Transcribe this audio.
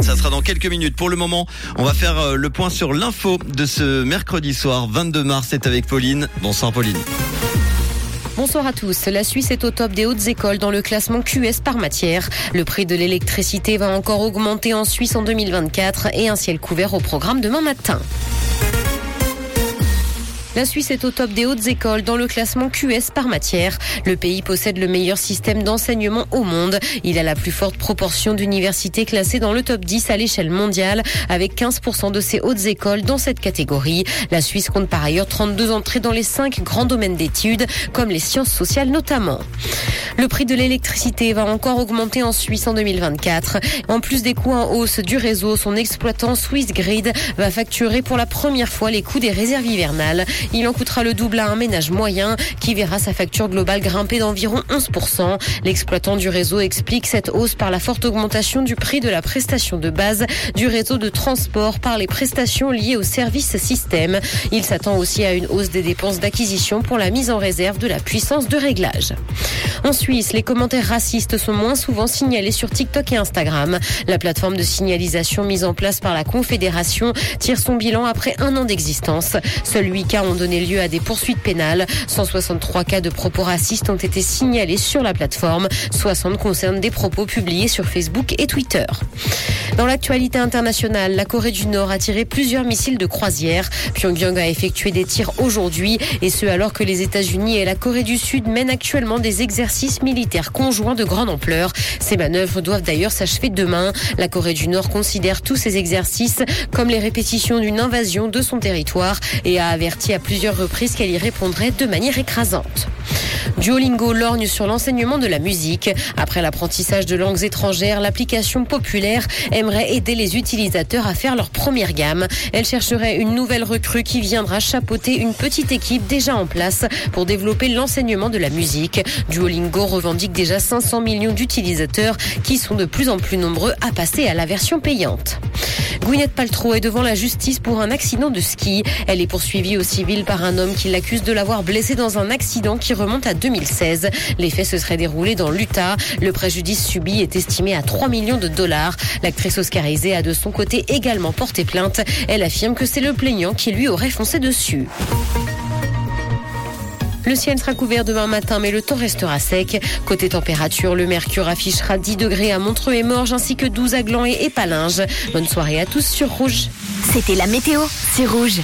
Ça sera dans quelques minutes. Pour le moment, on va faire euh, le point sur l'info de ce mercredi soir, 22 mars. C'est avec Pauline. Bonsoir Pauline. Bonsoir à tous. La Suisse est au top des hautes écoles dans le classement QS par matière. Le prix de l'électricité va encore augmenter en Suisse en 2024 et un ciel couvert au programme demain matin. La Suisse est au top des hautes écoles dans le classement QS par matière. Le pays possède le meilleur système d'enseignement au monde. Il a la plus forte proportion d'universités classées dans le top 10 à l'échelle mondiale, avec 15% de ses hautes écoles dans cette catégorie. La Suisse compte par ailleurs 32 entrées dans les 5 grands domaines d'études, comme les sciences sociales notamment. Le prix de l'électricité va encore augmenter en Suisse en 2024. En plus des coûts en hausse du réseau, son exploitant Swiss Grid va facturer pour la première fois les coûts des réserves hivernales. Il en coûtera le double à un ménage moyen qui verra sa facture globale grimper d'environ 11%. L'exploitant du réseau explique cette hausse par la forte augmentation du prix de la prestation de base du réseau de transport par les prestations liées au service système. Il s'attend aussi à une hausse des dépenses d'acquisition pour la mise en réserve de la puissance de réglage. En Suisse, les commentaires racistes sont moins souvent signalés sur TikTok et Instagram. La plateforme de signalisation mise en place par la Confédération tire son bilan après un an d'existence. Seuls 8 cas ont donné lieu à des poursuites pénales. 163 cas de propos racistes ont été signalés sur la plateforme. 60 concernent des propos publiés sur Facebook et Twitter. Dans l'actualité internationale, la Corée du Nord a tiré plusieurs missiles de croisière. Pyongyang a effectué des tirs aujourd'hui et ce alors que les États-Unis et la Corée du Sud mènent actuellement des exercices militaires conjoints de grande ampleur. Ces manœuvres doivent d'ailleurs s'achever demain. La Corée du Nord considère tous ces exercices comme les répétitions d'une invasion de son territoire et a averti à plusieurs reprises qu'elle y répondrait de manière écrasante. Duolingo lorgne sur l'enseignement de la musique. Après l'apprentissage de langues étrangères, l'application populaire aimerait aider les utilisateurs à faire leur première gamme. Elle chercherait une nouvelle recrue qui viendra chapeauter une petite équipe déjà en place pour développer l'enseignement de la musique. Duolingo revendique déjà 500 millions d'utilisateurs qui sont de plus en plus nombreux à passer à la version payante. Gwyneth Paltrow est devant la justice pour un accident de ski. Elle est poursuivie au civil par un homme qui l'accuse de l'avoir blessée dans un accident qui remonte à 2016. Les faits se seraient déroulés dans l'Utah. Le préjudice subi est estimé à 3 millions de dollars. L'actrice oscarisée a de son côté également porté plainte. Elle affirme que c'est le plaignant qui lui aurait foncé dessus. Le ciel sera couvert demain matin, mais le temps restera sec. Côté température, le mercure affichera 10 degrés à Montreux et Morges, ainsi que 12 à Gland et Épalinges. Bonne soirée à tous sur Rouge. C'était la météo, c'est Rouge.